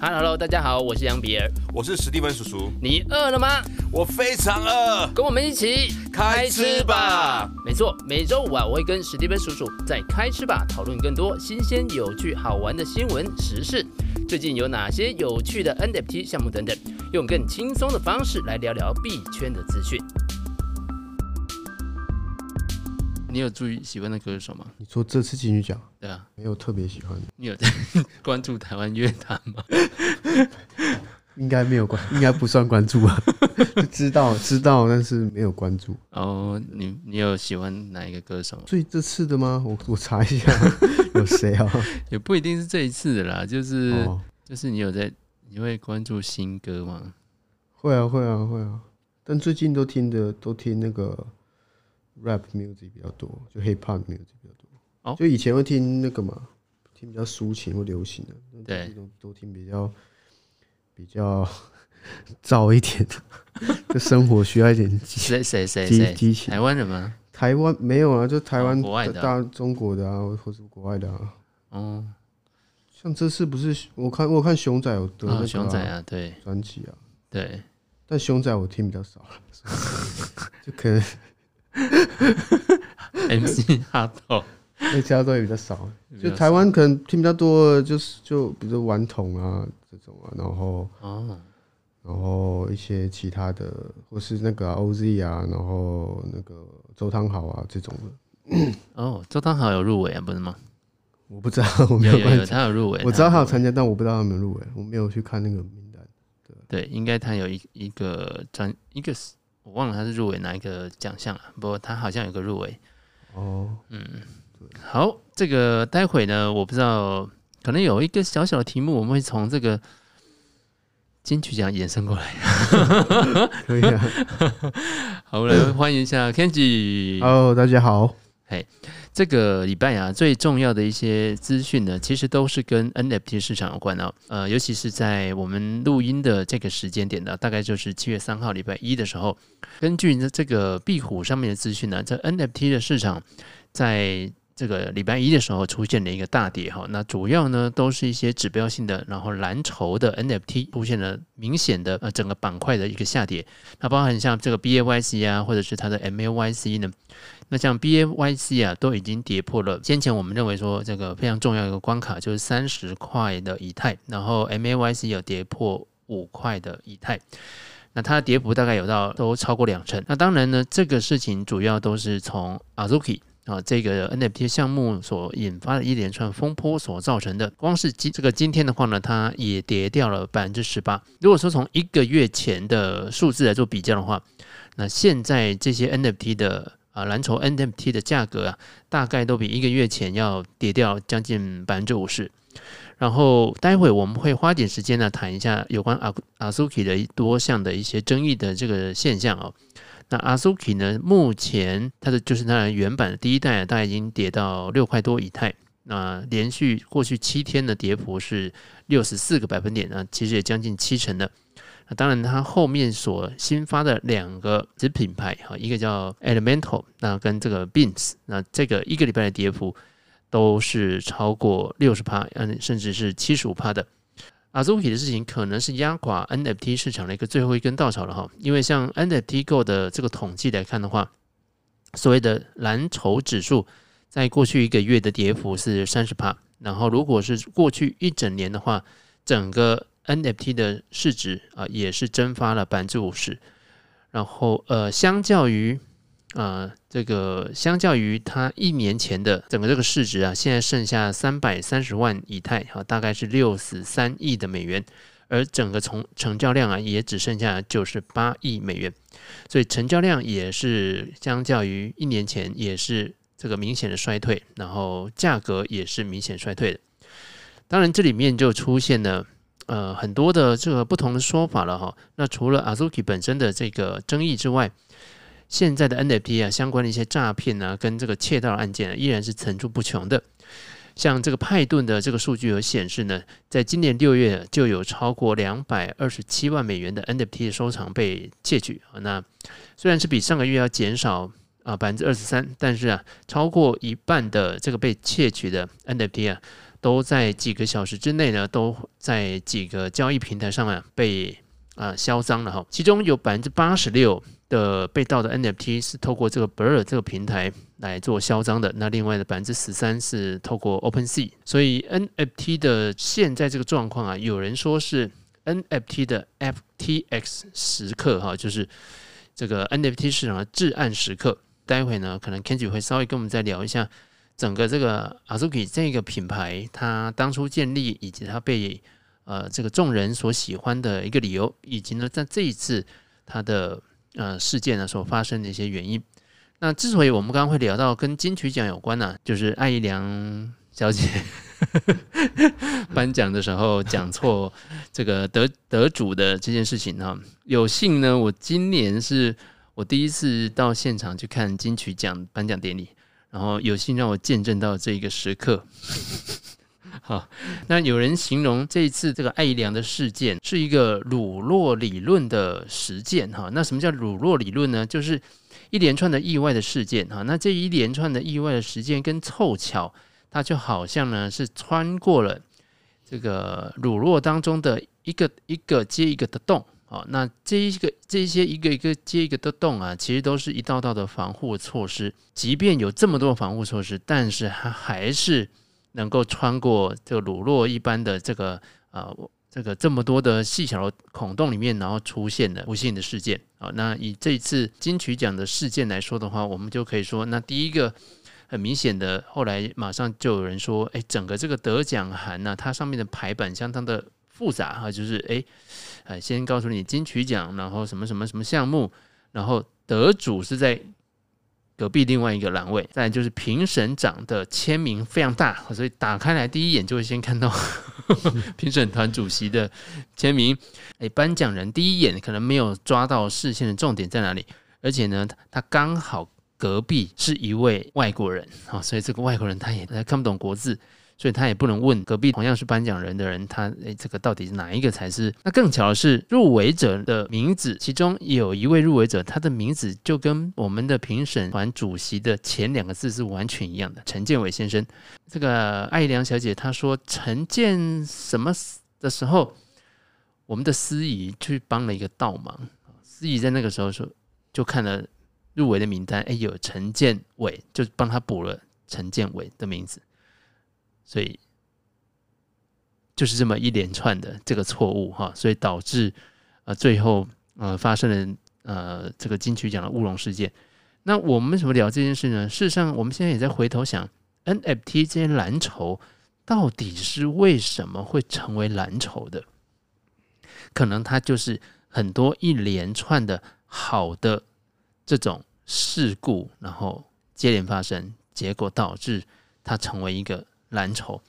Hello，大家好，我是杨比尔，我是史蒂芬叔叔。你饿了吗？我非常饿，跟我们一起开吃吧。没错，每周五啊，我会跟史蒂芬叔叔在开吃吧讨论更多新鲜、有趣、好玩的新闻时事。最近有哪些有趣的 NFT 项目等等，用更轻松的方式来聊聊币圈的资讯。你有注意喜欢的歌手吗？你说这次金曲奖？对啊，没有特别喜欢的。你有在 关注台湾乐坛吗？应该没有关，应该不算关注啊。知道知道，但是没有关注。哦，你你有喜欢哪一个歌手？所以这次的吗？我我查一下，有谁啊？也不一定是这一次的啦，就是、哦、就是你有在，你会关注新歌吗？会啊会啊会啊，但最近都听的都听那个。Rap music 比较多，就 hip hop music 比较多。哦，就以前会听那个嘛，听比较抒情或流行的，对，都都听比较比较 燥一点的，就生活需要一点谁谁谁激情。台湾人吗？台湾没有啊，就台湾国外的大中国的啊，或者国外的啊。哦，像这次不是我看我看熊仔有得那个熊仔啊，对，专辑啊，对，但熊仔我听比较少了，就可能。MC 哈豆，那其他都也比较少。就台湾可能听比较多，就是就比如说顽童啊这种啊，然后哦，然后一些其他的，或是那个 OZ 啊，然后那个周汤豪啊这种的。哦，周汤豪有入围啊，不是吗？我不知道，我没有关注。他有入围，我知道他有参加，但我不知道他有没有入围，我没有去看那个名单。对，对，应该他有一一个专一个是。我忘了他是入围哪一个奖项了，不过他好像有个入围。哦，嗯，好，这个待会呢，我不知道，可能有一个小小的题目，我们会从这个金曲奖延伸过来。可以啊，好，我来欢迎一下 Kenji。Hello，大家好。嘿。这个礼拜啊，最重要的一些资讯呢，其实都是跟 NFT 市场有关的。呃，尤其是在我们录音的这个时间点呢，大概就是七月三号礼拜一的时候，根据这个壁虎上面的资讯呢，在 NFT 的市场在这个礼拜一的时候出现了一个大跌哈。那主要呢都是一些指标性的，然后蓝筹的 NFT 出现了明显的呃整个板块的一个下跌。那包含像这个 BAYC 啊，或者是它的 MAYC 呢。那像 B A Y C 啊，都已经跌破了先前我们认为说这个非常重要一个关卡，就是三十块的以太。然后 M A Y C 有跌破五块的以太，那它的跌幅大概有到都超过两成。那当然呢，这个事情主要都是从 Azuki 啊这个 N F T 项目所引发的一连串风波所造成的。光是今这个今天的话呢，它也跌掉了百分之十八。如果说从一个月前的数字来做比较的话，那现在这些 N F T 的啊，蓝筹 NFT 的价格啊，大概都比一个月前要跌掉将近百分之五十。然后待会我们会花点时间呢，谈一下有关阿阿苏 i 的多项的一些争议的这个现象哦。那 Azuki 呢，目前它的就是它的原版的第一代啊，大概已经跌到六块多以太。那连续过去七天的跌幅是六十四个百分点啊，其实也将近七成的。那当然，它后面所新发的两个子品牌哈，一个叫 Elemental，那跟这个 Beans，那这个一个礼拜的跌幅都是超过六十趴，嗯，甚至是七十五趴的。Azuki 的事情可能是压垮 NFT 市场的一个最后一根稻草了哈，因为像 NFT Go 的这个统计来看的话，所谓的蓝筹指数在过去一个月的跌幅是三十趴，然后如果是过去一整年的话，整个 NFT 的市值啊，也是蒸发了百分之五十，然后呃，相较于啊这个，相较于它一年前的整个这个市值啊，现在剩下三百三十万以太啊，大概是六十三亿的美元，而整个从成交量啊，也只剩下九十八亿美元，所以成交量也是相较于一年前也是这个明显的衰退，然后价格也是明显衰退的。当然，这里面就出现了。呃，很多的这个不同的说法了哈。那除了 Azuki 本身的这个争议之外，现在的 NFT 啊，相关的一些诈骗啊，跟这个窃盗案件，依然是层出不穷的。像这个派顿的这个数据有显示呢，在今年六月就有超过两百二十七万美元的 NFT 收藏被窃取啊。那虽然是比上个月要减少啊百分之二十三，但是啊，超过一半的这个被窃取的 NFT 啊。都在几个小时之内呢，都在几个交易平台上啊被啊销赃了哈。其中有百分之八十六的被盗的 NFT 是透过这个 Blur 这个平台来做销赃的，那另外的百分之十三是透过 OpenSea。所以 NFT 的现在这个状况啊，有人说是 NFT 的 FTX 时刻哈，就是这个 NFT 市场的至暗时刻。待会呢，可能 Kenji 会稍微跟我们再聊一下整个这个 Azuki 这个品牌，它当初建立以及它被呃这个众人所喜欢的一个理由，以及呢在这一次它的呃事件呢所发生的一些原因。那之所以我们刚刚会聊到跟金曲奖有关呢、就是艾怡良小姐 颁奖的时候讲错这个得得主的这件事情哈。有幸呢，我今年是。我第一次到现场去看金曲奖颁奖典礼，然后有幸让我见证到这一个时刻。好，那有人形容这一次这个艾怡良的事件是一个鲁洛理论的实践。哈，那什么叫鲁洛理论呢？就是一连串的意外的事件。哈，那这一连串的意外的事件跟凑巧，它就好像呢是穿过了这个乳酪当中的一个一个接一个的洞。好，那这一个这些一个一个接一个的洞啊，其实都是一道道的防护措施。即便有这么多防护措施，但是它还是能够穿过这个乳酪一般的这个、呃，这个这么多的细小的孔洞里面，然后出现的不幸的事件。好，那以这一次金曲奖的事件来说的话，我们就可以说，那第一个很明显的，后来马上就有人说，哎，整个这个得奖函呢、它上面的排版相当的复杂哈，就是哎。呃，先告诉你金曲奖，然后什么什么什么项目，然后得主是在隔壁另外一个栏位，再就是评审长的签名非常大，所以打开来第一眼就会先看到 评审团主席的签名。诶，颁奖人第一眼可能没有抓到视线的重点在哪里，而且呢，他刚好隔壁是一位外国人啊，所以这个外国人他也看不懂国字。所以他也不能问隔壁同样是颁奖人的人，他诶，这个到底是哪一个才是？那更巧的是，入围者的名字，其中有一位入围者，他的名字就跟我们的评审团主席的前两个字是完全一样的，陈建伟先生。这个艾良小姐她说陈建什么的时候，我们的司仪去帮了一个倒忙，司仪在那个时候说就看了入围的名单，哎，有陈建伟，就帮他补了陈建伟的名字。所以就是这么一连串的这个错误哈，所以导致呃最后呃发生了呃这个金曲奖的乌龙事件。那我们为什么聊这件事呢？事实上，我们现在也在回头想，NFT 这些蓝筹到底是为什么会成为蓝筹的？可能它就是很多一连串的好的这种事故，然后接连发生，结果导致它成为一个。蓝筹，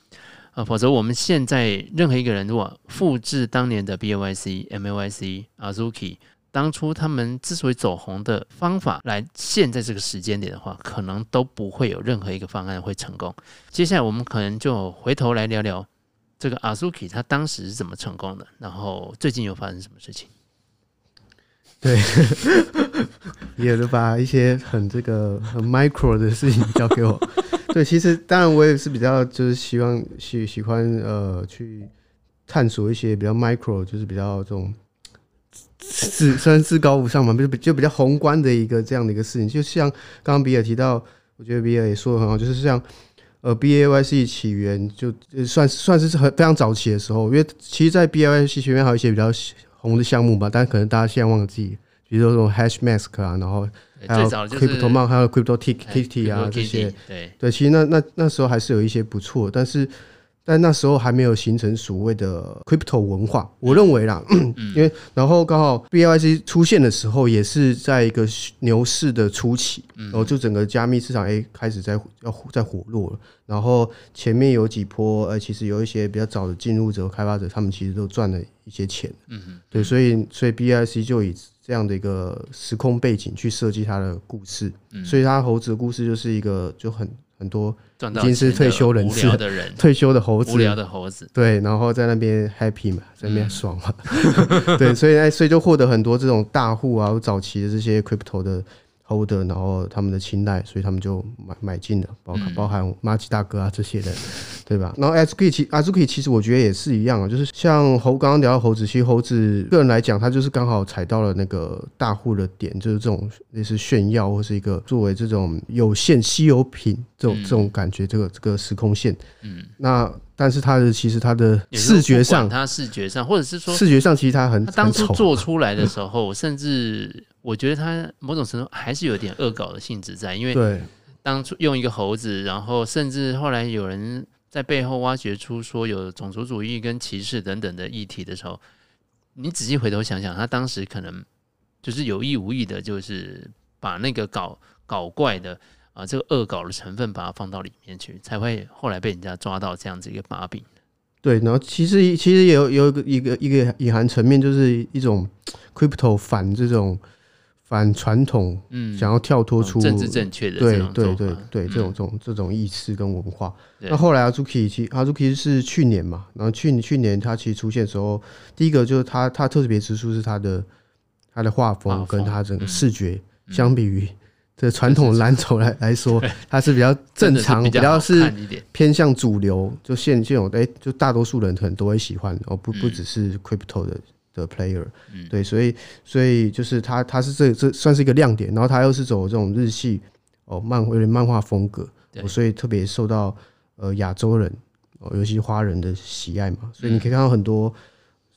啊，否则我们现在任何一个人如果复制当年的 BOYC、MAYC、Azuki，当初他们之所以走红的方法来现在这个时间点的话，可能都不会有任何一个方案会成功。接下来我们可能就回头来聊聊这个 Azuki 他当时是怎么成功的，然后最近又发生什么事情？对，也就把一些很这个很 micro 的事情交给我。对，其实当然我也是比较就是希望喜喜欢呃去探索一些比较 micro，就是比较这种自虽然至高无上嘛，就就比较宏观的一个这样的一个事情。就像刚刚比尔提到，我觉得比尔也说的很好，就是像呃 B A Y C 起源就算算是很非常早期的时候，因为其实，在 B A Y C 学院还有一些比较红的项目吧，但可能大家现在忘记，比如说这种 Hash Mask 啊，然后。还有 CryptoMon，还有 Crypto Kitty 啊，这些，对。对，其实那那那时候还是有一些不错，但是但那时候还没有形成所谓的 Crypto 文化，我认为啦，因为然后刚好 BAYC 出现的时候，也是在一个牛市的初期，然后就整个加密市场诶开始在要在火络了，然后前面有几波呃，其实有一些比较早的进入者、开发者，他们其实都赚了一些钱，嗯对，所以所以 BAYC 就以。这样的一个时空背景去设计他的故事，嗯、所以他猴子的故事就是一个就很很多已经是退休人士的人，退休的猴子，无聊的猴子，对，然后在那边 happy 嘛，在那边爽嘛，嗯、对，所以哎，所以就获得很多这种大户啊，早期的这些 crypto 的 holder，然后他们的青睐，所以他们就买买进了，包括包含马吉大哥啊这些人，对吧？然后 Azuki 其 Azuki 其实我觉得也是一样啊，就是像猴刚刚聊到猴子，其实猴子个人来讲，他就是刚好踩到了那个大户的点，就是这种类似炫耀或是一个作为这种有限稀有品这种这种感觉，这个这个时空线。嗯，那但是他的其实他的视觉上，他视觉上，或者是说视觉上，其实他很他当初做出来的时候，甚至我觉得他某种程度还是有点恶搞的性质在，因为对。当初用一个猴子，然后甚至后来有人在背后挖掘出说有种族主义跟歧视等等的议题的时候，你仔细回头想想，他当时可能就是有意无意的，就是把那个搞搞怪的啊、呃，这个恶搞的成分把它放到里面去，才会后来被人家抓到这样子一个把柄。对，然后其实其实也有有一个一个一个隐含层面，就是一种 crypto 反这种。反传统，嗯，想要跳脱出政治正确的，对对对对，这种这种这种意识跟文化。那后来 Azuki 其实 Azuki 是去年嘛，然后去去年他其实出现的时候，第一个就是他他特别之处是他的他的画风跟他整个视觉，相比于这传统蓝筹来 来说，他是比较正常，比较是偏向主流，就现现有哎，就大多数人可能都会喜欢，哦不不只是 Crypto 的。的 player，对，所以所以就是他他是这这算是一个亮点，然后他又是走这种日系哦漫有点漫画风格，所以特别受到呃亚洲人哦尤其华人的喜爱嘛，所以你可以看到很多，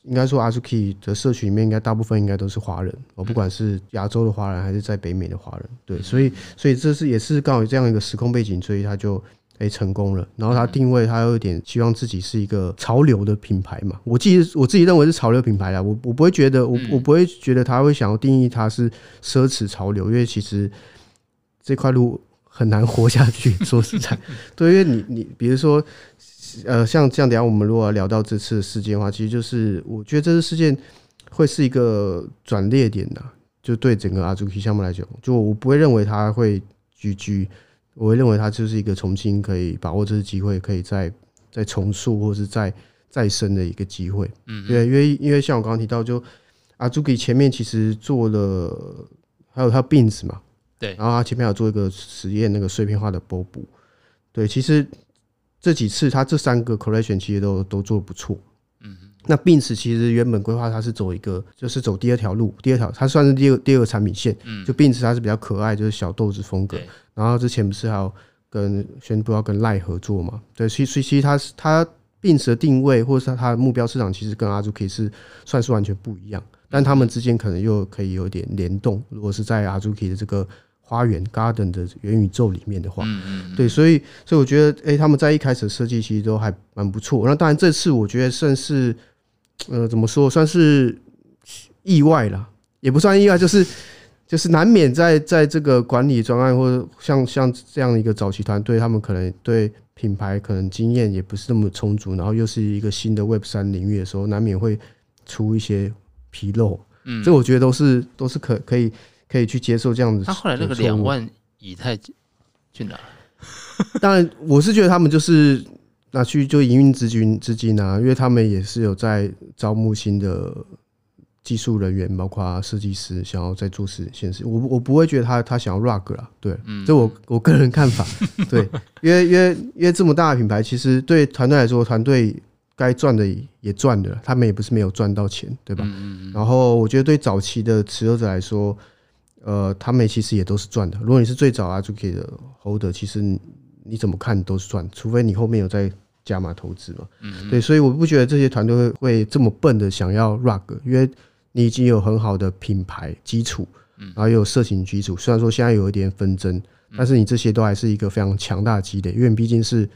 应该说 Azuki 的社群里面应该大部分应该都是华人哦，不管是亚洲的华人还是在北美的华人，对，所以所以这是也是刚好这样一个时空背景，所以他就。哎，成功了。然后他定位，他有点希望自己是一个潮流的品牌嘛。我自己我自己认为是潮流品牌啦。我我不会觉得，我我不会觉得他会想要定义它是奢侈潮流，因为其实这块路很难活下去。说实在，对，因为你你比如说，呃，像这样，等下我们如果要聊到这次的事件的话，其实就是我觉得这次事件会是一个转捩点的，就对整个 Azuki 项目来讲，就我不会认为他会 GG。我会认为它就是一个重新可以把握这次机会，可以再再重塑或是再再生的一个机会。嗯，对，因为因为像我刚刚提到，就 Azuki 前面其实做了，还有他 Beans 嘛，对，然后他前面有做一个实验，那个碎片化的 Bob，对，其实这几次他这三个 Collection 其实都都做的不错。那 Beans 其实原本规划它是走一个，就是走第二条路，第二条它算是第二第二个产品线。嗯，就 Beans 它是比较可爱，就是小豆子风格。然后之前不是还有跟宣布要跟赖合作嘛？对，所以所以其实它是它 Beans 的定位，或者是它的目标市场，其实跟 Azuki 是算是完全不一样。但他们之间可能又可以有点联动。如果是在 Azuki 的这个花园 Garden 的元宇宙里面的话，对，所以所以我觉得，哎，他们在一开始设计其实都还蛮不错。那当然这次我觉得算是。呃，怎么说算是意外了，也不算意外，就是就是难免在在这个管理专案或者像像这样一个早期团队，他们可能对品牌可能经验也不是那么充足，然后又是一个新的 Web 三领域的时候，难免会出一些纰漏。嗯，这我觉得都是都是可可以可以去接受这样子。他后来那个两万以太去哪？当然，我是觉得他们就是。那去就营运资金资金啊，因为他们也是有在招募新的技术人员，包括设计师，想要在做实现实。我我不会觉得他他想要 rug 了，对，这我我个人看法，对，因为因为因为这么大的品牌，其实对团队来说，团队该赚的也赚的，他们也不是没有赚到钱，对吧？然后我觉得对早期的持有者来说，呃，他们其实也都是赚的。如果你是最早 Azuki 的 holder，其实你怎么看都是赚，除非你后面有在。加码投资嘛，嗯，对，所以我不觉得这些团队会会这么笨的想要 rug，因为你已经有很好的品牌基础，然后又有社群基础。虽然说现在有一点纷争，但是你这些都还是一个非常强大的积累，因为毕竟是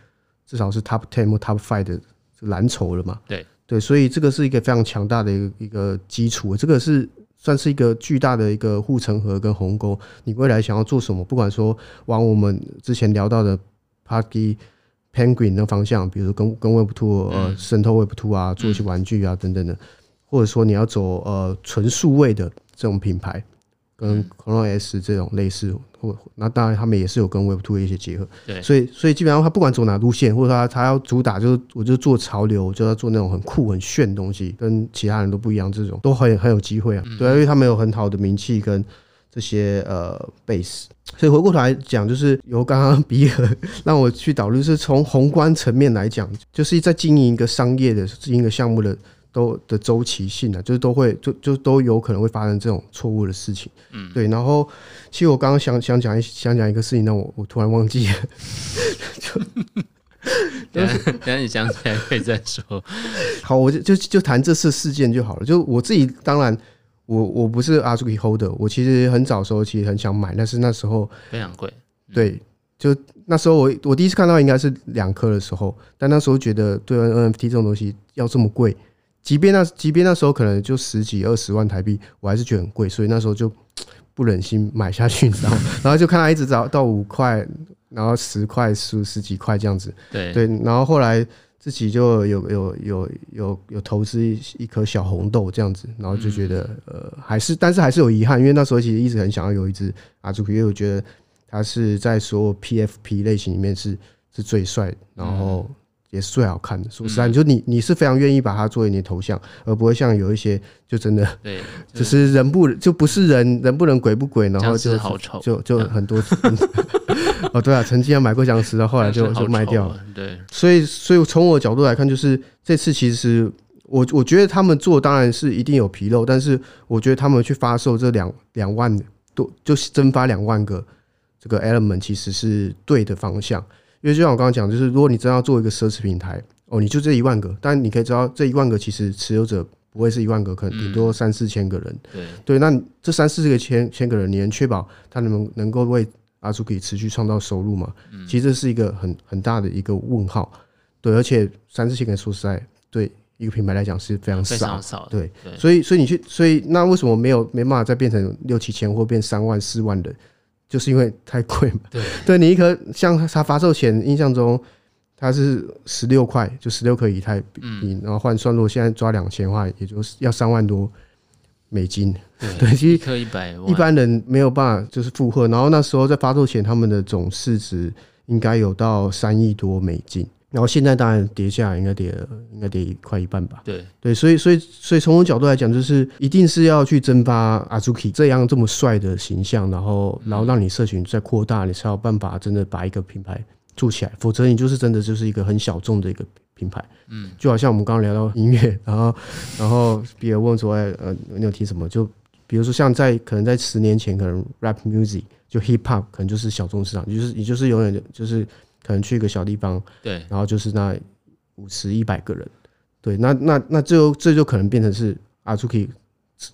至少是 top ten 或 top five 的蓝筹了嘛。对对，所以这个是一个非常强大的一个一个基础，这个是算是一个巨大的一个护城河跟鸿沟。你未来想要做什么，不管说往我们之前聊到的 Parky。Penguin 的方向，比如说跟跟 Web Two 呃渗透 Web Two 啊，做一些玩具啊等等的，或者说你要走呃纯数位的这种品牌，跟 ColonS 这种类似，或那当然他们也是有跟 Web Two 的一些结合。对，所以所以基本上他不管走哪路线，或者他他要主打就是我就做潮流，就要做那种很酷很炫的东西，跟其他人都不一样，这种都很很有机会啊。对啊，因为他们有很好的名气跟这些呃 base。所以回过头来讲，就是由刚刚比尔 让我去导入，是从宏观层面来讲，就是在经营一个商业的经营一个项目的。都的周期性啊，就是都会就就都有可能会发生这种错误的事情，嗯，对。然后，其实我刚刚想想讲一想讲一个事情，那我我突然忘记了，就 等下等下你想起来可以再说。好，我就就就谈这次事件就好了。就我自己，当然我我不是 Azuki Holder，我其实很早时候其实很想买，但是那时候非常贵。对，就那时候我我第一次看到应该是两颗的时候，但那时候觉得对 NFT 这种东西要这么贵。即便那即便那时候可能就十几二十万台币，我还是觉得很贵，所以那时候就不忍心买下去，你知道吗？然后就看它一直涨到五块，然后十块、十十几块这样子。对对，然后后来自己就有有有有有投资一一颗小红豆这样子，然后就觉得呃还是，但是还是有遗憾，因为那时候其实一直很想要有一只阿朱克，因为我觉得它是在所有 PFP 类型里面是是最帅，然后。也是最好看的。说实在，就你你是非常愿意把它作为你的头像，而不会像有一些就真的对，只是人不就不是人，人不人鬼不鬼，然后就好丑，就就很多。哦，对啊，曾经要买过僵尸的，后来就就卖掉了。对，所以所以从我的角度来看，就是这次其实我我觉得他们做当然是一定有纰漏，但是我觉得他们去发售这两两万多，就是增发两万个这个 element，其实是对的方向。因为就像我刚刚讲，就是如果你真要做一个奢侈品台，哦，你就这一万个，但你可以知道这一万个其实持有者不会是一万个，可能顶多三四千个人。对对，那这三四个千千个人，你能确保他能能够为 Azuki 持续创造收入吗？其实这是一个很很大的一个问号。对，而且三四千个人说实在，对一个品牌来讲是非常少。非常少。对，所以所以你去，所以那为什么没有没办法再变成六七千或变三万四万的？就是因为太贵嘛，对，对你一颗像它发售前印象中它是十六块，就十六颗以太币，然后换算，如果现在抓两千的话，也就是要三万多美金。对，其实一百，一般人没有办法就是负荷。然后那时候在发售前，他们的总市值应该有到三亿多美金。然后现在当然跌下来，应该跌了，应该跌快一半吧。对对，所以所以所以从我角度来讲，就是一定是要去蒸发 Azuki 这样这么帅的形象，然后然后让你社群再扩大，你才有办法真的把一个品牌做起来。否则你就是真的就是一个很小众的一个品牌。嗯，就好像我们刚刚聊到音乐，然后然后比尔问说：“哎，呃，你有听什么？”就比如说像在可能在十年前，可能 Rap Music 就 Hip Hop 可能就是小众市场，就是也就是永远就是。可能去一个小地方，对，然后就是那五十一百个人，对，那那那这这就可能变成是 Azuki，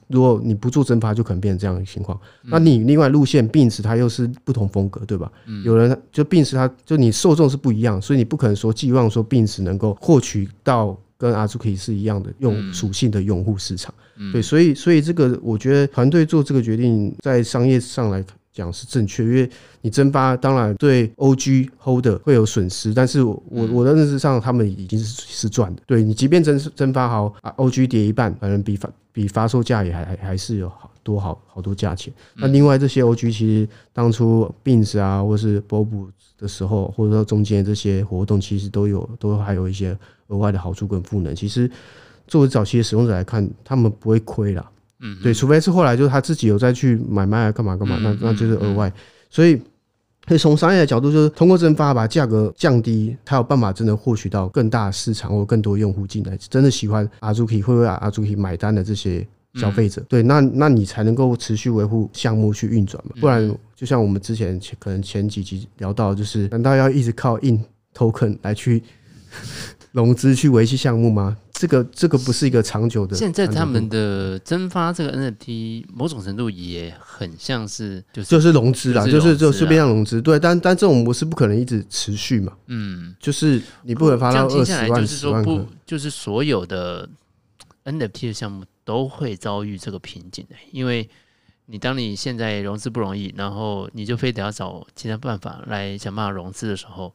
如果你不做蒸发，就可能变成这样的情况。那你另外路线 Beams 它又是不同风格，对吧？有人就 Beams 它就你受众是不一样，所以你不可能说寄望说 Beams 能够获取到跟 Azuki 是一样的用属性的用户市场。对，所以所以这个我觉得团队做这个决定，在商业上来看。讲是正确，因为你蒸发当然对 OG Holder 会有损失，但是我我的认识上，他们已经是是赚的。对你，即便增蒸发好啊，OG 跌一半，反正比发比发售价也还还还是有好多好好多价钱。那另外这些 OG 其实当初 Beams 啊，或是 Bob 的时候，或者说中间这些活动，其实都有都还有一些额外的好处跟赋能。其实作为早期的使用者来看，他们不会亏啦。嗯，对，除非是后来就是他自己有再去买卖啊，干嘛干嘛，那那就是额外。所以，所以从商业的角度，就是通过增发把价格降低，他有办法真的获取到更大的市场或更多用户进来，真的喜欢 Azuki 会为 Azuki 买单的这些消费者。对，那那你才能够持续维护项目去运转嘛。不然，就像我们之前可能前几集聊到，就是难道要一直靠印 token 来去融资去维系项目吗？这个这个不是一个长久的。现在他们的增发这个 NFT，某种程度也很像是就是就是融资啦，就是就顺便让融资。对，但但这种模式不可能一直持续嘛。嗯，就是你不可能发到二十万、十万个。就是所有的 NFT 的项目都会遭遇这个瓶颈的，因为你当你现在融资不容易，然后你就非得要找其他办法来想办法融资的时候。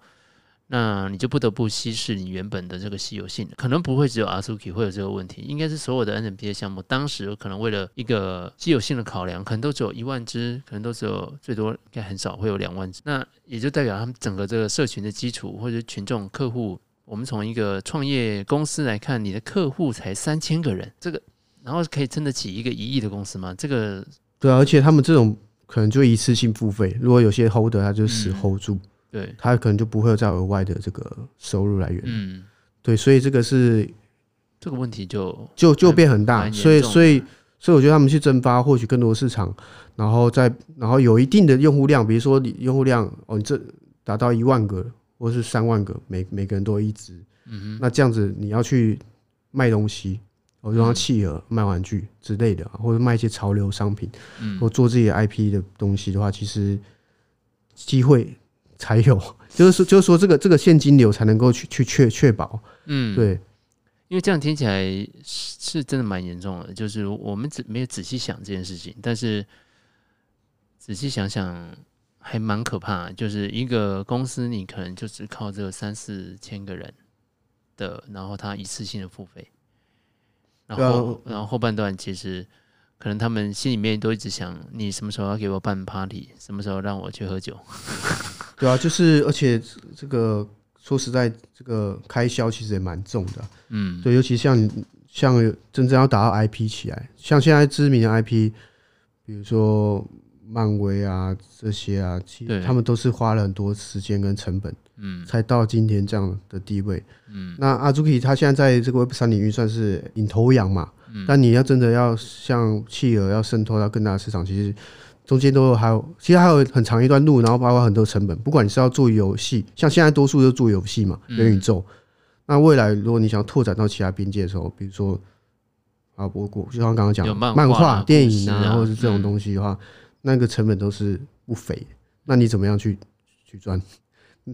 那你就不得不稀释你原本的这个稀有性，可能不会只有 Azuki 会有这个问题，应该是所有的的项目，当时可能为了一个稀有性的考量，可能都只有一万只，可能都只有最多应该很少会有两万只，那也就代表他们整个这个社群的基础或者群众客户，我们从一个创业公司来看，你的客户才三千个人，这个然后可以撑得起一个一亿的公司吗？这个对啊，而且他们这种可能就一次性付费。如果有些 holder 他就死 hold 住，嗯、对，他可能就不会有再额外的这个收入来源。嗯，对，所以这个是这个问题就就就变很大。所以所以所以我觉得他们去增发，获取更多市场，然后再然后有一定的用户量，比如说你用户量哦，你这达到一万个或是三万个，每每个人都一支，嗯哼，那这样子你要去卖东西。我就让企鹅卖玩具之类的，或者卖一些潮流商品，或做自己的 IP 的东西的话，其实机会才有，就是说，就是说，这个这个现金流才能够去去确确保。嗯，对，因为这样听起来是真的蛮严重的，就是我们只没有仔细想这件事情，但是仔细想想还蛮可怕。就是一个公司，你可能就只靠这三四千个人的，然后他一次性的付费。然后，然后后半段其实可能他们心里面都一直想：你什么时候要给我办 party？什么时候让我去喝酒？对啊，就是而且这个说实在，这个开销其实也蛮重的。嗯，对，尤其像像真正要打到 IP 起来，像现在知名的 IP，比如说漫威啊这些啊，其实他们都是花了很多时间跟成本。嗯，才到今天这样的地位。嗯，那 Azuki 他现在在这个 Web 三领域算是领头羊嘛。嗯，但你要真的要像企鹅要渗透到更大的市场，其实中间都还有，其实还有很长一段路，然后包括很多成本。不管你是要做游戏，像现在多数都做游戏嘛，元宇宙。那未来如果你想拓展到其他边界的时候，比如说啊，我我就像刚刚讲漫画、电影啊，或者是这种东西的话，那个成本都是不菲。那你怎么样去去赚？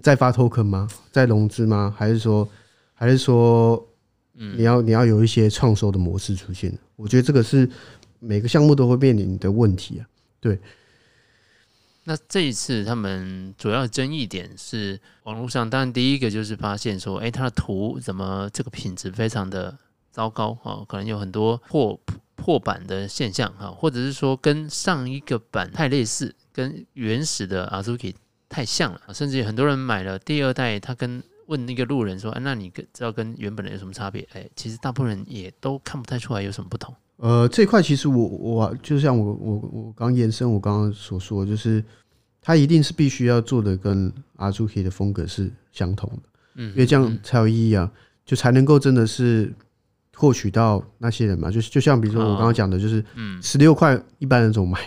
再发 token 吗？再融资吗？还是说，还是说，你要你要有一些创收的模式出现？我觉得这个是每个项目都会面临的问题啊。对。那这一次他们主要的争议点是网络上，当然第一个就是发现说，哎，它的图怎么这个品质非常的糟糕啊？可能有很多破破版的现象啊，或者是说跟上一个版太类似，跟原始的 Azuki。太像了，甚至很多人买了第二代，他跟问那个路人说：“啊、那你跟知道跟原本的有什么差别？”哎、欸，其实大部分人也都看不太出来有什么不同。呃，这块其实我我就像我我我刚延伸我刚刚所说，就是他一定是必须要做的跟 Azuki 的风格是相同的，嗯，因为这样才有意义啊，就才能够真的是获取到那些人嘛。就就像比如说我刚刚讲的，就是嗯，十六块一般人怎么买？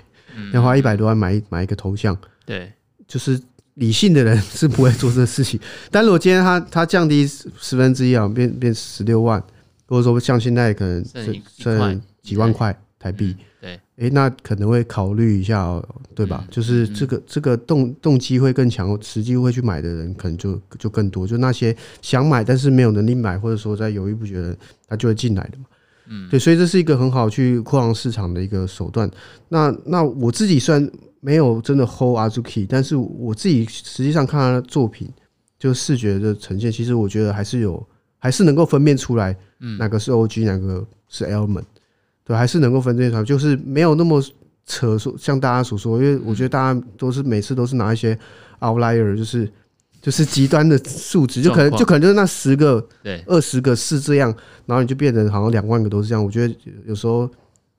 要花一百多万买买一个头像，对，就是。理性的人是不会做这事情，但如果今天他他降低十分之一啊，变变十六万，或者说像现在可能剩剩几万块台币，对，诶，那可能会考虑一下哦，对吧？就是这个这个动动机会更强，实际会去买的人可能就就更多，就那些想买但是没有能力买，或者说在犹豫不决的人，他就会进来的嘛。嗯，对，所以这是一个很好去扩张市场的一个手段。那那我自己算。没有真的 hold Azuki，但是我自己实际上看他的作品，就视觉的呈现，其实我觉得还是有，还是能够分辨出来，哪个是 OG，哪个是 Element，对，还是能够分辨出来，就是没有那么扯说，像大家所说，因为我觉得大家都是每次都是拿一些 outlier，就是就是极端的数值，就可能就可能就是那十个、对二十个是这样，然后你就变成好像两万个都是这样，我觉得有时候。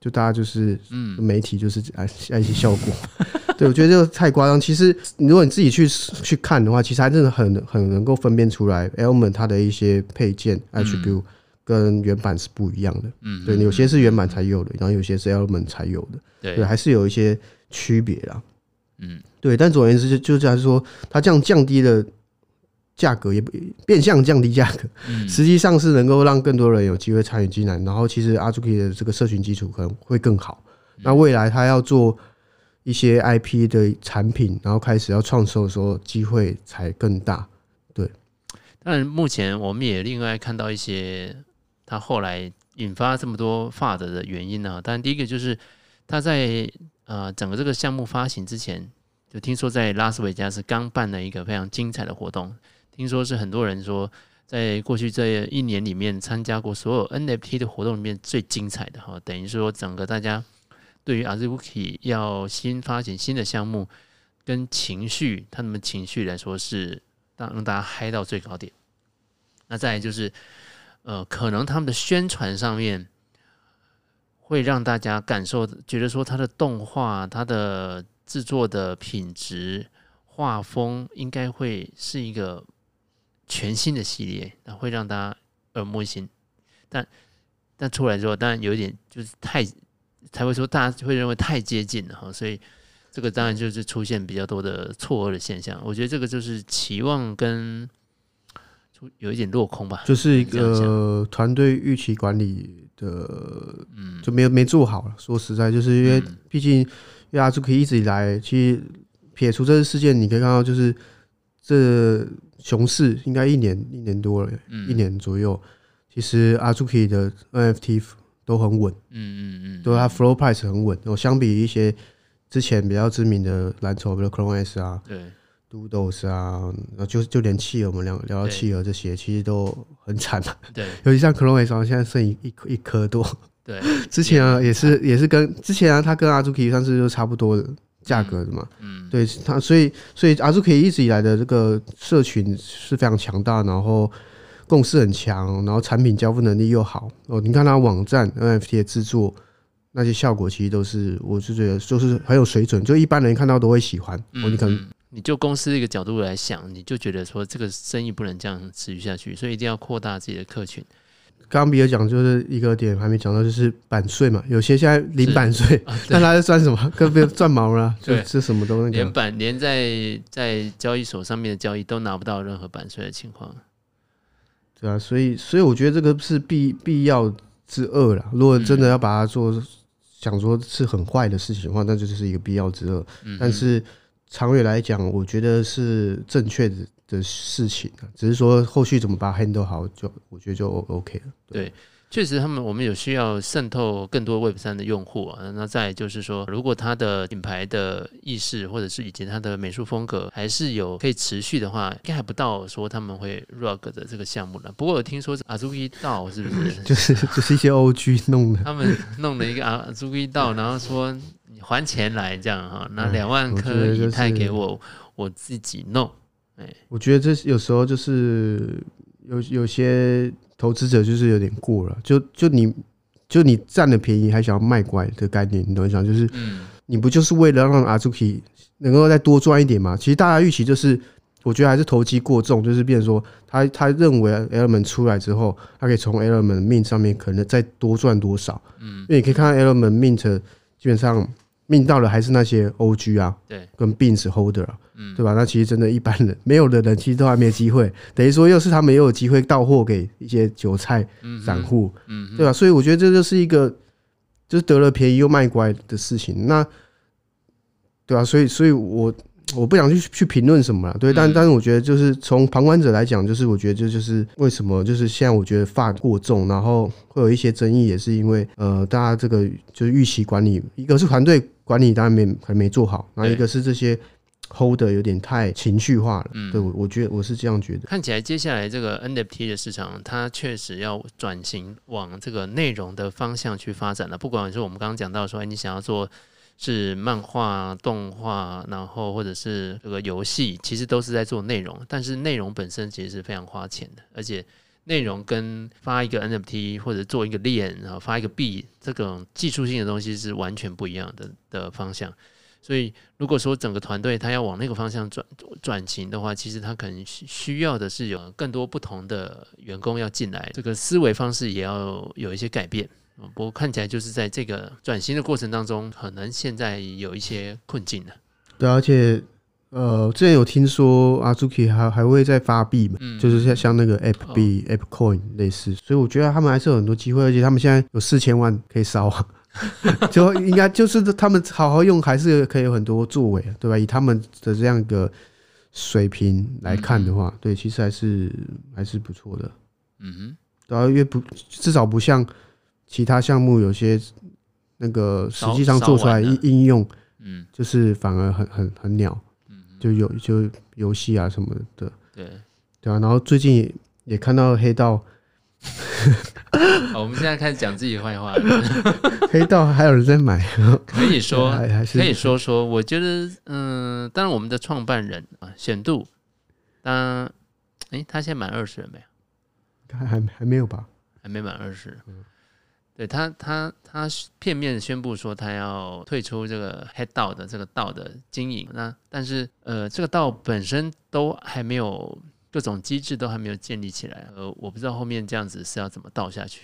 就大家就是，嗯，媒体就是爱爱一些效果，对，我觉得这个太夸张。其实，如果你自己去去看的话，其实还真的很很能够分辨出来，Element 它的一些配件 attribute 跟原版是不一样的。嗯，对，有些是原版才有的，然后有些是 Element 才有的，对，还是有一些区别啦。嗯，对，但总而言之，就就假如说，它这样降低了。价格也变相降低价格，实际上是能够让更多人有机会参与进来。然后，其实 Azuki 的这个社群基础可能会更好。那未来他要做一些 IP 的产品，然后开始要创收的时候，机会才更大。对。但目前我们也另外看到一些他后来引发这么多 FUD 的原因呢。但第一个就是他在呃整个这个项目发行之前，就听说在拉斯维加斯刚办了一个非常精彩的活动。听说是很多人说，在过去这一年里面参加过所有 NFT 的活动里面最精彩的哈，等于说整个大家对于 Azuki 要新发行新的项目跟情绪，他们情绪来说是让让大家嗨到最高点。那再来就是，呃，可能他们的宣传上面会让大家感受觉得说他的动画、他的制作的品质、画风，应该会是一个全新的系列，那会让大家耳目一新。但但出来之后，当然有一点就是太才会说大家会认为太接近了哈，所以这个当然就是出现比较多的错愕的现象。我觉得这个就是期望跟有一点落空吧，就是一个团队预期管理的，嗯，就没有没做好了。说实在，就是因为毕竟，因为阿祖可以一直以来，其实撇除这个事件，你可以看到，就是这熊市应该一年一年多了，一年左右。其实阿祖 k 的 NFT 都很稳，嗯嗯嗯，都它 flow price 很稳。我相比一些之前比较知名的蓝筹，比如 Clone S 啊，对，Doodles 啊，就就连企鹅，我们聊聊到企鹅这些，其实都很惨嘛。对，尤其像 Clone S 啊，现在剩一一一颗多。对，之前啊也是也是跟之前啊，它跟阿祖 k 算是就差不多的价格的嘛。嗯，对它，所以所以阿朱可以一直以来的这个社群是非常强大，然后。共识很强，然后产品交付能力又好哦。你看它网站 NFT 的制作那些效果，其实都是我是觉得就是很有水准，就一般人看到都会喜欢。哦，你可能你就公司的一个角度来想，你就觉得说这个生意不能这样持续下去，所以一定要扩大自己的客群。刚刚比尔讲就是一个点还没讲到，就是版税嘛，有些现在零版税，那他是算什么？跟别人赚毛了，就是什么都那个连版连在在交易所上面的交易都拿不到任何版税的情况。对啊，所以所以我觉得这个是必必要之恶了。如果真的要把它做，想说是很坏的事情的话，那就是一个必要之恶。但是长远来讲，我觉得是正确的的事情。只是说后续怎么把它 handle 好，就我觉得就 OK 了。对。确实，他们我们有需要渗透更多 Web 三的用户啊。那再就是说，如果他的品牌的意识，或者是以及他的美术风格还是有可以持续的话，应该还不到说他们会 rug 的这个项目了。不过我听说是 Azuki DAO 是不是？就是就是一些 OG 弄的，他们弄了一个 Azuki DAO，然后说你还钱来这样哈，拿两万颗以太给我，我自己弄。哎，我觉得这有时候就是有有些。投资者就是有点过了，就就你就你占了便宜还想要卖乖的概念，你懂我意思吗？就是，你不就是为了让阿朱 k 能够再多赚一点吗？其实大家预期就是，我觉得还是投机过重，就是变成说他他认为 Element 出来之后，他可以从 Element Mint 上面可能再多赚多少。嗯，因为你可以看到 Element Mint 基本上。命到了还是那些 OG 啊，对，跟 Beans Holder 啊，嗯，对吧？那其实真的一般人没有的人，其实都还没机会。等于说，又是他们又有机会到货给一些韭菜散户，嗯，对吧？所以我觉得这就是一个，就是得了便宜又卖乖的事情。那，对啊？所以，所以我。我不想去去评论什么了，对，但但是我觉得就是从旁观者来讲，就是我觉得这就是为什么就是现在我觉得发过重，然后会有一些争议，也是因为呃，大家这个就是预期管理，一个是团队管理当然没还没做好，然后一个是这些 hold 有点太情绪化了，对，我我觉得我是这样觉得。看起来接下来这个 NFT 的市场，它确实要转型往这个内容的方向去发展了。不管是我们刚刚讲到说，你想要做。是漫画、动画，然后或者是这个游戏，其实都是在做内容。但是内容本身其实是非常花钱的，而且内容跟发一个 NFT 或者做一个链，然后发一个币，这种技术性的东西是完全不一样的的方向。所以，如果说整个团队他要往那个方向转转型的话，其实他可能需要的是有更多不同的员工要进来，这个思维方式也要有一些改变。不过看起来就是在这个转型的过程当中，可能现在有一些困境了。对，而且呃，之前有听说 Azuki 还还会再发币嘛，嗯、就是像像那个 App 币、哦、App Coin 类似，所以我觉得他们还是有很多机会，而且他们现在有四千万可以烧啊，就应该就是他们好好用，还是可以有很多作为，对吧？以他们的这样一个水平来看的话，嗯、对，其实还是还是不错的。嗯哼，然后因为不至少不像。其他项目有些那个实际上做出来应应用，嗯，就是反而很很很鸟，嗯，就有就游戏啊什么的，对对啊。然后最近也看到黑道，好，我们现在开始讲自己坏话。黑道还有人在买，可以说 可以说说。我觉得，嗯，当然我们的创办人啊，显度，当哎，他现在满二十了没有？还还还没有吧？还没满二十。对他，他他片面宣布说他要退出这个 Head DAO 的这个 DAO 的经营。那但是呃，这个 DAO 本身都还没有各种机制都还没有建立起来。呃，我不知道后面这样子是要怎么倒下去。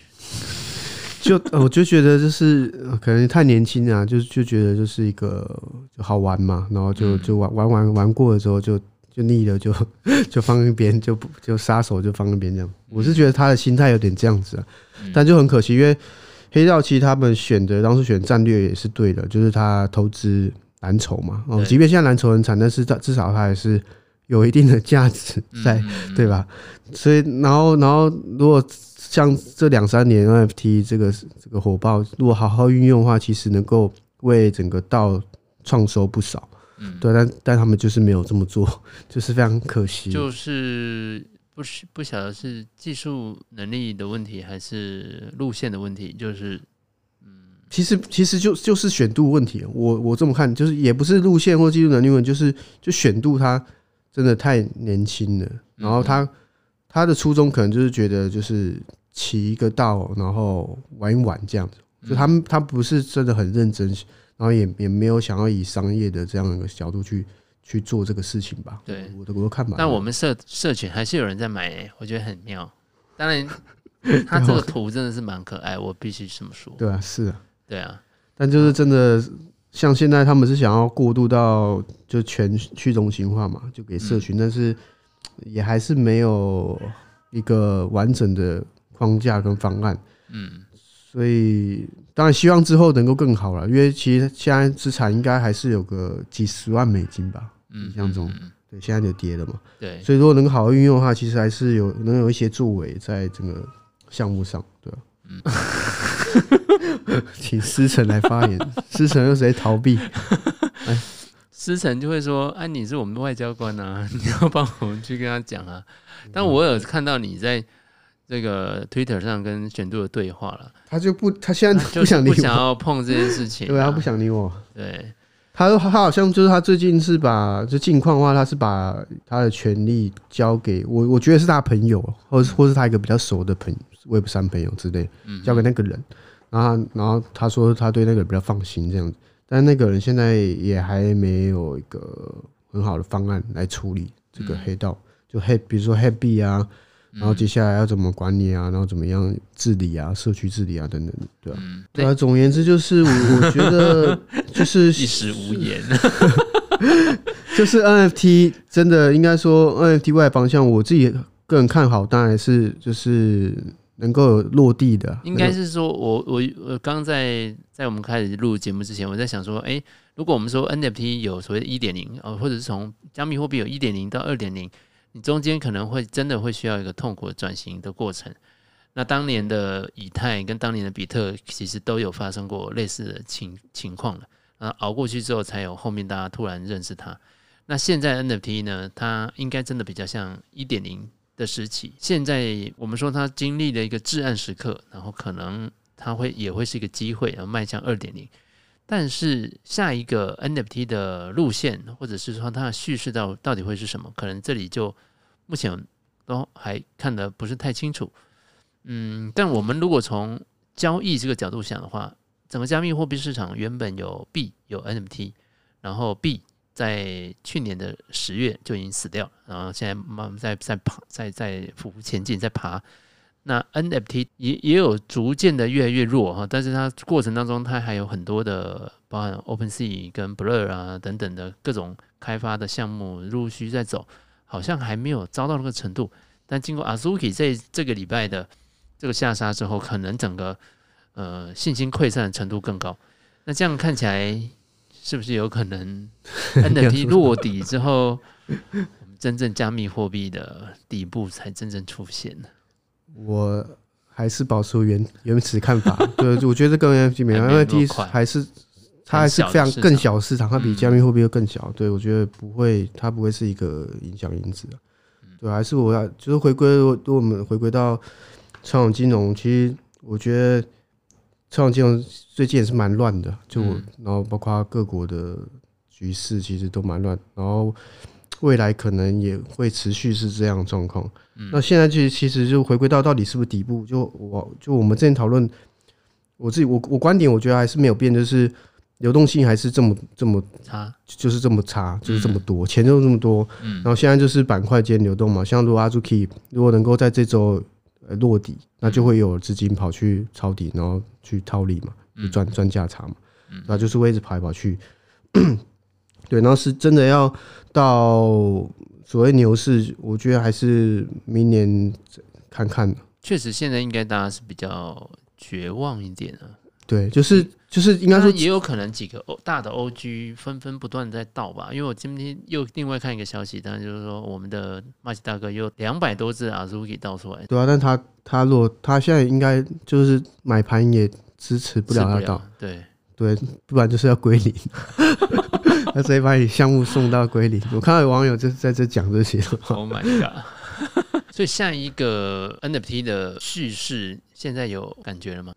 就我就觉得就是可能太年轻啊，就就觉得就是一个就好玩嘛，然后就就玩玩玩玩过了之后就就腻了，就 就放一边，就不就杀手就放一边这样。我是觉得他的心态有点这样子啊，但就很可惜，因为。黑道其实他们选的当时选战略也是对的，就是他投资蓝筹嘛。哦，即便现在蓝筹很惨，但是他至少他还是有一定的价值在，对吧？所以，然后，然后，如果像这两三年 NFT 这个这个火爆，如果好好运用的话，其实能够为整个道创收不少。嗯，对，但但他们就是没有这么做，就是非常可惜。就是。不是不晓得是技术能力的问题还是路线的问题，就是，嗯，其实其实就就是选度问题。我我这么看，就是也不是路线或技术能力问题，就是就选度他真的太年轻了。然后他他的初衷可能就是觉得就是骑一个道，然后玩一玩这样子。就他们他不是真的很认真，然后也也没有想要以商业的这样一个角度去。去做这个事情吧。对，我的我都看吧。但我们社社群还是有人在买、欸，我觉得很妙。当然，他这个图真的是蛮可爱，我必须这么说。对啊，是啊，对啊。但就是真的，像现在他们是想要过渡到就全去中心化嘛，就给社群，但是也还是没有一个完整的框架跟方案。嗯。所以当然希望之后能够更好了，因为其实现在资产应该还是有个几十万美金吧。印象中，对，现在就跌了嘛。对，所以如果能够好好运用的话，其实还是有能有一些作为在整个项目上，对吧？嗯，请思成来发言，思成又谁逃避？哎，思成就会说：“哎，你是我们的外交官啊，你要帮我们去跟他讲啊。”但我有看到你在这个 Twitter 上跟选度的对话了，他就不，他现在不想理我，不想要碰这件事情，对，他不想理我，对。他他好像就是他最近是把就近况的话，他是把他的权利交给我，我觉得是他朋友，或是或是他一个比较熟的朋友，Web 三朋友之类，交给那个人，然后然后他说他对那个人比较放心这样子，但那个人现在也还没有一个很好的方案来处理这个黑道，就黑比如说黑币啊。然后接下来要怎么管理啊？然后怎么样治理啊？社区治理啊？等等，对吧？对啊。总而言之，就是我 我觉得就是 一时无言。就是 NFT 真的应该说 NFT 外方向，我自己个人看好，当然是就是能够落地的。应该是说我我我刚在在我们开始录节目之前，我在想说，哎，如果我们说 NFT 有所谓的一点零，呃，或者是从加密货币有一点零到二点零。你中间可能会真的会需要一个痛苦的转型的过程。那当年的以太跟当年的比特其实都有发生过类似的情情况了。啊，熬过去之后，才有后面大家突然认识它。那现在 NFT 呢？它应该真的比较像一点零的时期。现在我们说它经历了一个至暗时刻，然后可能它会也会是一个机会，然后迈向二点零。但是下一个 NFT 的路线，或者是说它的叙事到到底会是什么？可能这里就目前都还看得不是太清楚。嗯，但我们如果从交易这个角度想的话，整个加密货币市场原本有币有 NFT，然后币在去年的十月就已经死掉了，然后现在慢慢在在爬，在在匍匐前进，在爬。那 NFT 也也有逐渐的越来越弱哈，但是它过程当中它还有很多的，包含 OpenSea 跟 Blur 啊等等的各种开发的项目陆续在走，好像还没有遭到那个程度。但经过 Azuki 这这个礼拜的这个下杀之后，可能整个呃信心溃散的程度更高。那这样看起来，是不是有可能 NFT 落底之后，我们真正加密货币的底部才真正出现呢？我还是保持原原始看法，对，我觉得这跟 NFT 没关系，因为第一还是它还是非常更小市场，它比加密货币又更小，对，我觉得不会，它不会是一个影响因子，对，还是我要就是回归，如果我们回归到传统金融，其实我觉得传统金融最近也是蛮乱的，就然后包括各国的局势其实都蛮乱，然后。未来可能也会持续是这样的状况。那现在其实其实就回归到到底是不是底部？就我就我们之前讨论，我自己我我观点我觉得还是没有变，就是流动性还是这么这么差，就是这么差，就是这么多，钱就这么多。嗯，然后现在就是板块间流动嘛，像如果 Azuki 如果能够在这周呃落底，那就会有资金跑去抄底，然后去套利嘛，赚赚价差嘛，然后就是会一直跑来跑去。对，然后是真的要到所谓牛市，我觉得还是明年看看。确实，现在应该大家是比较绝望一点啊。对，就是就是应该说也有可能几个大的 OG 纷纷不断在倒吧。因为我今天又另外看一个消息，当然就是说我们的马吉大哥有两百多只 Azuki 倒出来。对啊，但他他如果他现在应该就是买盘也支持不了他倒。对对，不然就是要归零。他直接把你项目送到归零。我看到有网友就在这讲这些。Oh my god！所以下一个 NFT 的叙事现在有感觉了吗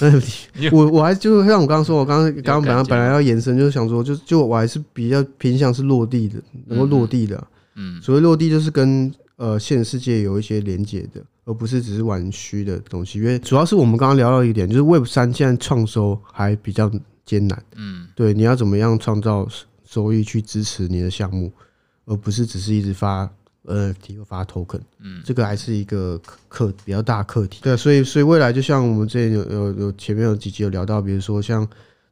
？NFT，我我还就像我刚刚说，我刚刚刚刚本来本来要延伸，就是想说，就就我还是比较偏向是落地的，能够落地的。嗯，所谓落地就是跟呃现实世界有一些连接的，而不是只是玩虚的东西。因为主要是我们刚刚聊到一点，就是 Web 三现在创收还比较艰难。嗯，对，你要怎么样创造收益去支持你的项目，而不是只是一直发。NFT 又发 token，嗯，这个还是一个课比较大课题。对，所以所以未来就像我们之前有有有前面有几集有聊到，比如说像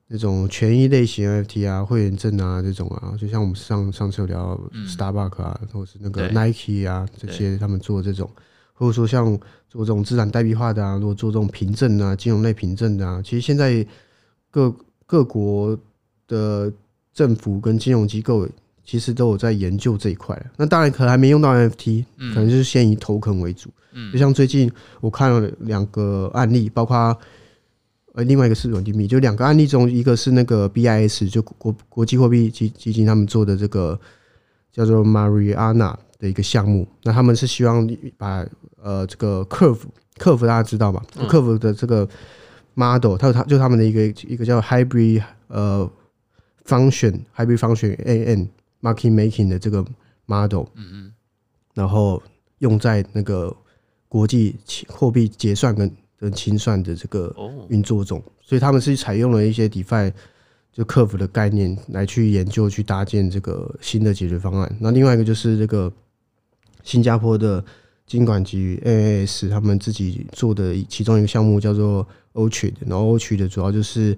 那种权益类型 NFT 啊、会员证啊这种啊，就像我们上上次有聊 Starbucks 啊，或者是那个 Nike 啊这些，他们做这种，或者说像做这种资产代币化的啊，如果做这种凭证啊、金融类凭证的啊，其实现在各各国的政府跟金融机构。其实都有在研究这一块，那当然可能还没用到 NFT，可能就是先以 token 为主。就像最近我看了两个案例，包括呃另外一个是稳定币，就两个案例中，一个是那个 BIS 就国国际货币基基金他们做的这个叫做 Mariana 的一个项目，那他们是希望把呃这个 Curve Curve 大家知道吧？Curve 的这个 model，它有它就他们的一个一个叫 Hybrid 呃 Function Hybrid Function AN。Market making 的这个 model，嗯嗯，然后用在那个国际货币结算跟跟清算的这个运作中，所以他们是采用了一些 DeFi 就 Curve 的概念来去研究去搭建这个新的解决方案。那另外一个就是这个新加坡的金管局 NAS 他们自己做的其中一个项目叫做 Orchid，然后 Orchid 的主要就是。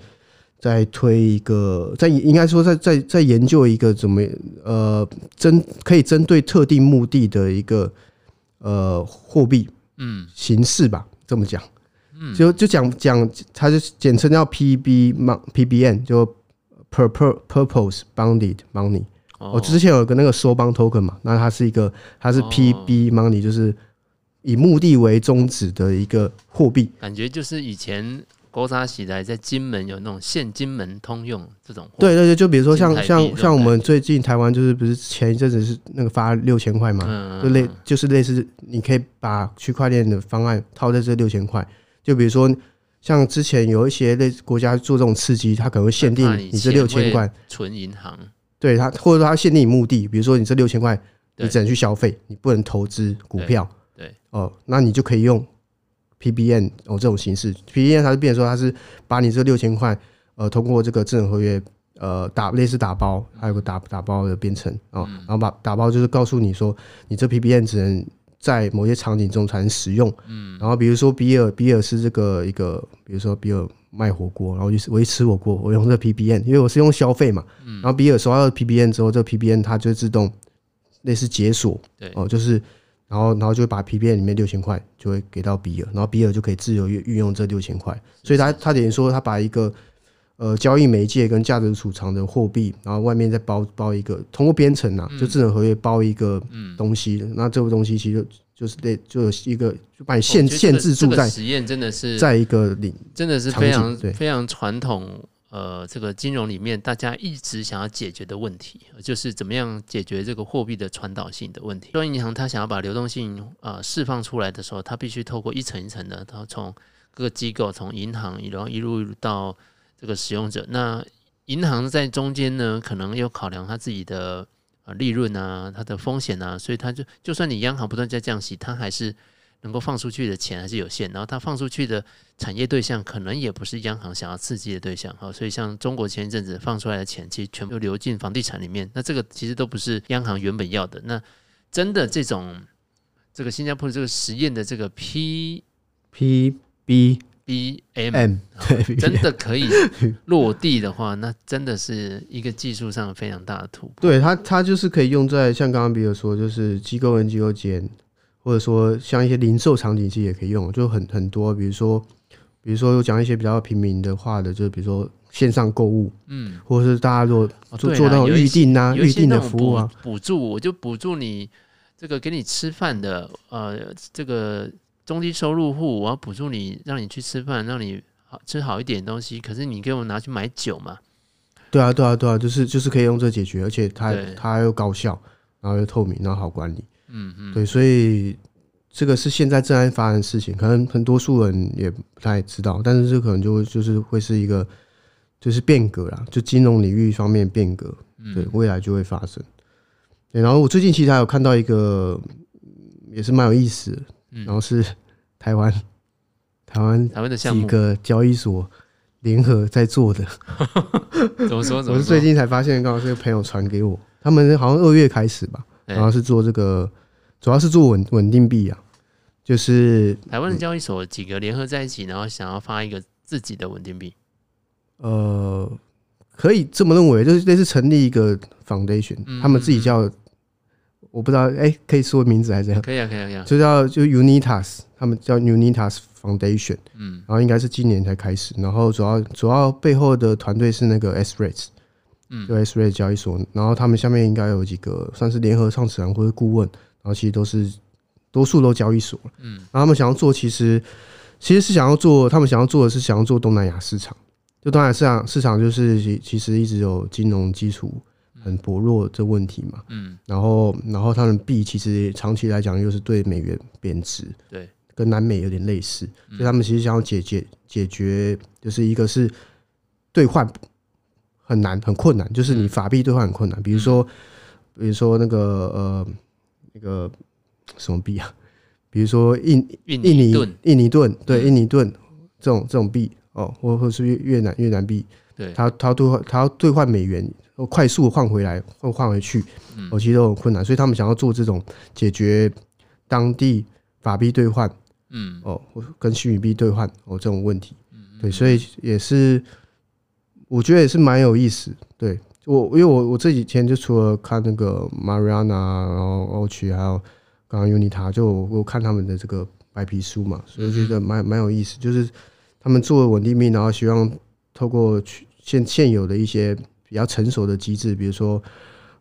在推一个，在应该说在在在研究一个怎么呃针可以针对特定目的的一个呃货币嗯。形式吧，这么讲，嗯。就就讲讲它就简称叫 PB PBN 就 Purpose Bounded Money。我之前有个那个 Soulbound Token 嘛，那它是一个它是 PB Money，就是以目的为宗旨的一个货币，感觉就是以前。勾沙喜来在金门有那种现金门通用这种，对对对，就比如说像像像我们最近台湾就是不是前一阵子是那个发六千块嘛，就类就是类似你可以把区块链的方案套在这六千块，就比如说像之前有一些类似国家做这种刺激，它可能会限定你这六千块。存银行，对它或者说它限定你目的，比如说你这六千块你只能去消费，你不能投资股票，对。哦，那你就可以用。PBN 哦，这种形式，PBN 它是变成说，它是把你这六千块，呃，通过这个智能合约，呃，打类似打包，还有个打打包的编程啊，然后把打包就是告诉你说，你这 PBN 只能在某些场景中才能使用，嗯，然后比如说比尔，比尔是这个一个，比如说比尔卖火锅，然后就是我一吃火锅，我用这 PBN，因为我是用消费嘛，然后比尔收到 PBN 之后，这个 PBN 它就自动类似解锁，对，哦，就是。然后，然后就会把 PBN 里面六千块就会给到比尔，然后比尔就可以自由运运用这六千块。所以他他等于说，他把一个呃交易媒介跟价值储藏的货币，然后外面再包包一个通过编程啊，就智能合约包一个东西。那这个东西其实就是得就有一个就把你限限制住在实验真的是在一个领真的是非常非常传统。呃，这个金融里面大家一直想要解决的问题，就是怎么样解决这个货币的传导性的问题。中央银行它想要把流动性呃释放出来的时候，它必须透过一层一层的，它从各个机构，从银行，然后一路到这个使用者。那银行在中间呢，可能要考量它自己的呃利润啊，它的风险啊，所以它就就算你央行不断在降息，它还是能够放出去的钱还是有限，然后它放出去的产业对象可能也不是央行想要刺激的对象，哈，所以像中国前一阵子放出来的钱，其实全部流进房地产里面，那这个其实都不是央行原本要的。那真的这种这个新加坡的这个实验的这个 P P B B M，, M，真的可以 落地的话，那真的是一个技术上非常大的突破。对它，它就是可以用在像刚刚比如说，就是机构跟机构间。或者说像一些零售场景其实也可以用，就很很多，比如说，比如说有讲一些比较平民的话的，就是比如说线上购物，嗯，或者是大家如果做做那种预定啊、预定的服务啊，补助我就补助你这个给你吃饭的，呃，这个中低收入户，我要补助你，让你去吃饭，让你好吃好一点东西，可是你给我拿去买酒嘛？对啊，对啊，对啊，就是就是可以用这解决，而且它它又高效，然后又透明，然后好管理。嗯嗯，对，所以这个是现在正在发生的事情，可能很多数人也不太知道，但是这可能就就是会是一个就是变革啦，就金融领域方面变革，对，未来就会发生。对，然后我最近其实还有看到一个也是蛮有意思的，然后是台湾台湾台湾的几个交易所联合在做的，怎么说？我是最近才发现，刚好是个朋友传给我，他们好像二月开始吧。然后是做这个，主要是做稳稳定币啊，就是台湾的交易所几个联合在一起，然后想要发一个自己的稳定币。呃，可以这么认为，就是类似成立一个 foundation，他们自己叫，我不知道，哎，可以说名字还是怎样？可以啊，可以啊，可以啊，就叫就 Unitas，他们叫 Unitas Foundation，嗯，然后应该是今年才开始，然后主要主要背后的团队是那个 S-RATS。嗯，对，S-RATS 交易所，然后他们下面应该有几个算是联合创始人或者顾问，然后其实都是多数都交易所。嗯，然后他们想要做，其实其实是想要做，他们想要做的是想要做东南亚市场。就东南亚市场市场就是其其实一直有金融基础很薄弱这问题嘛。嗯，然后然后他们币其实长期来讲又是对美元贬值，对，跟南美有点类似，所以他们其实想要解决解决，就是一个是兑换。很难，很困难，就是你法币兑换很困难。比如说，比如说那个呃，那个什么币啊？比如说印印尼印尼盾，对，印尼盾这种这种币哦，或或是越越南越南币，对，它它兑换它要兑换美元，快速换回来或换回去，我其实都很困难。所以他们想要做这种解决当地法币兑换，嗯，哦，或跟虚拟币兑换哦这种问题，对，所以也是。我觉得也是蛮有意思，对我，因为我我这几天就除了看那个 Mariana，然后 Ochi，还有刚刚 Unita，就我，我看他们的这个白皮书嘛，所以我觉得蛮蛮有意思。就是他们做稳定币，然后希望透过现现有的一些比较成熟的机制，比如说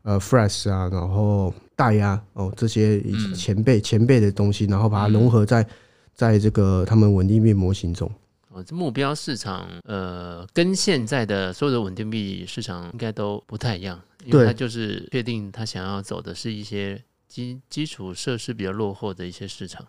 呃 Fresh 啊，然后大压哦这些前辈前辈的东西，然后把它融合在在这个他们稳定币模型中。这目标市场，呃，跟现在的所有的稳定币市场应该都不太一样，因为它就是确定他想要走的是一些基基础设施比较落后的一些市场。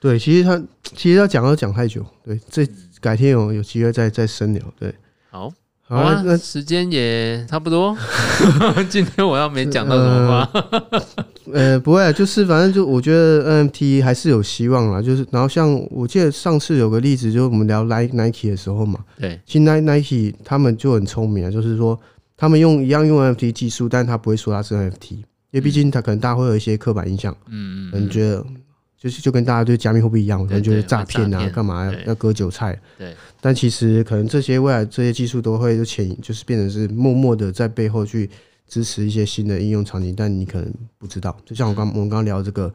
对，其实他其实要讲都讲太久，对，这改天有有机会再再深聊。对，好。好啊，那时间也差不多。今天我要没讲到什么话，呃，不会，就是反正就我觉得 NFT 还是有希望啦。就是然后像我记得上次有个例子，就是我们聊 Nike 的时候嘛，对，其实 Nike 他们就很聪明啊，就是说他们用一样用 NFT 技术，但他不会说它是 NFT，因为毕竟他可能大家会有一些刻板印象，嗯嗯，可能觉得。就是就跟大家对加密货币一样，可能就是诈骗啊，干嘛要要割韭菜？对，但其实可能这些未来这些技术都会就潜，就是变成是默默的在背后去支持一些新的应用场景，但你可能不知道。就像我刚我们刚刚聊这个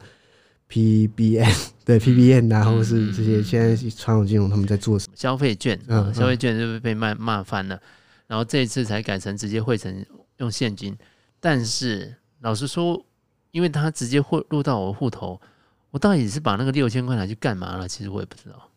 PBN，对 PBN 啊，或者是这些现在传统金融他们在做什么？消费券，嗯，消费券就被骂骂翻了，然后这一次才改成直接汇成用现金。但是老实说，因为他直接汇入到我户头。我到底是把那个六千块拿去干嘛了？其实我也不知道。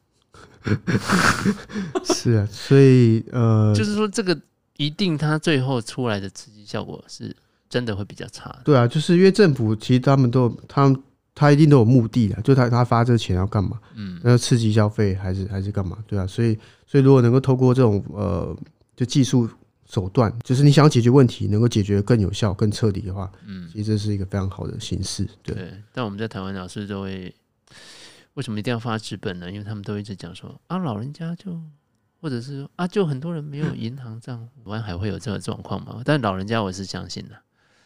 是啊，所以呃，就是说这个一定它最后出来的刺激效果是真的会比较差。对啊，就是因为政府其实他们都有他们他一定都有目的的，就他他发这个钱要干嘛？嗯，要刺激消费还是还是干嘛？对啊，所以所以如果能够透过这种呃，就技术。手段就是你想要解决问题，能够解决更有效、更彻底的话，嗯，其实这是一个非常好的形式。对，对但我们在台湾老师就会，为什么一定要发纸本呢？因为他们都一直讲说啊，老人家就或者是啊，就很多人没有银行账户，台湾还会有这个状况吗？但老人家我是相信的。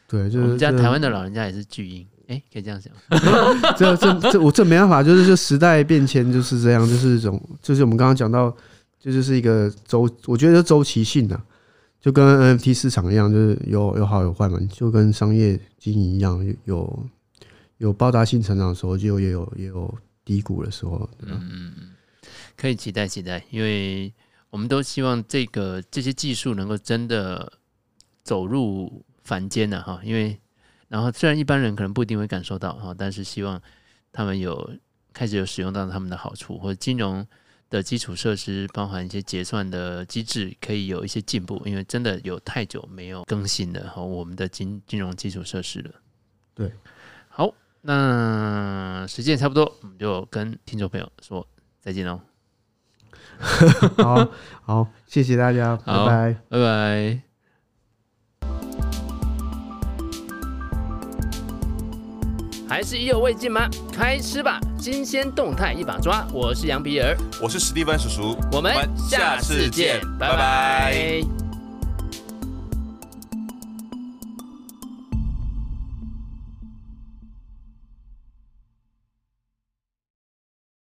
对，就是我们家台湾的老人家也是巨婴，哎、欸，可以这样讲。这这这我这没办法，就是就时代变迁就是这样，就是一种，就是我们刚刚讲到，这就是一个周，我觉得周期性的、啊，就跟 NFT 市场一样，就是有有好有坏嘛，就跟商业经营一样，有有爆炸性成长的时候，就也有也有低谷的时候。嗯嗯嗯，可以期待期待，因为我们都希望这个这些技术能够真的走入。凡间的哈，因为然后虽然一般人可能不一定会感受到哈，但是希望他们有开始有使用到他们的好处，或者金融的基础设施，包含一些结算的机制，可以有一些进步。因为真的有太久没有更新了哈，我们的金金融基础设施了。对，好，那时间差不多，我们就跟听众朋友说再见喽。好好，谢谢大家，拜拜，拜拜。还是意犹未尽吗？开吃吧，新鲜动态一把抓。我是杨比尔，我是史蒂芬叔叔，我们下次见，拜拜。拜拜。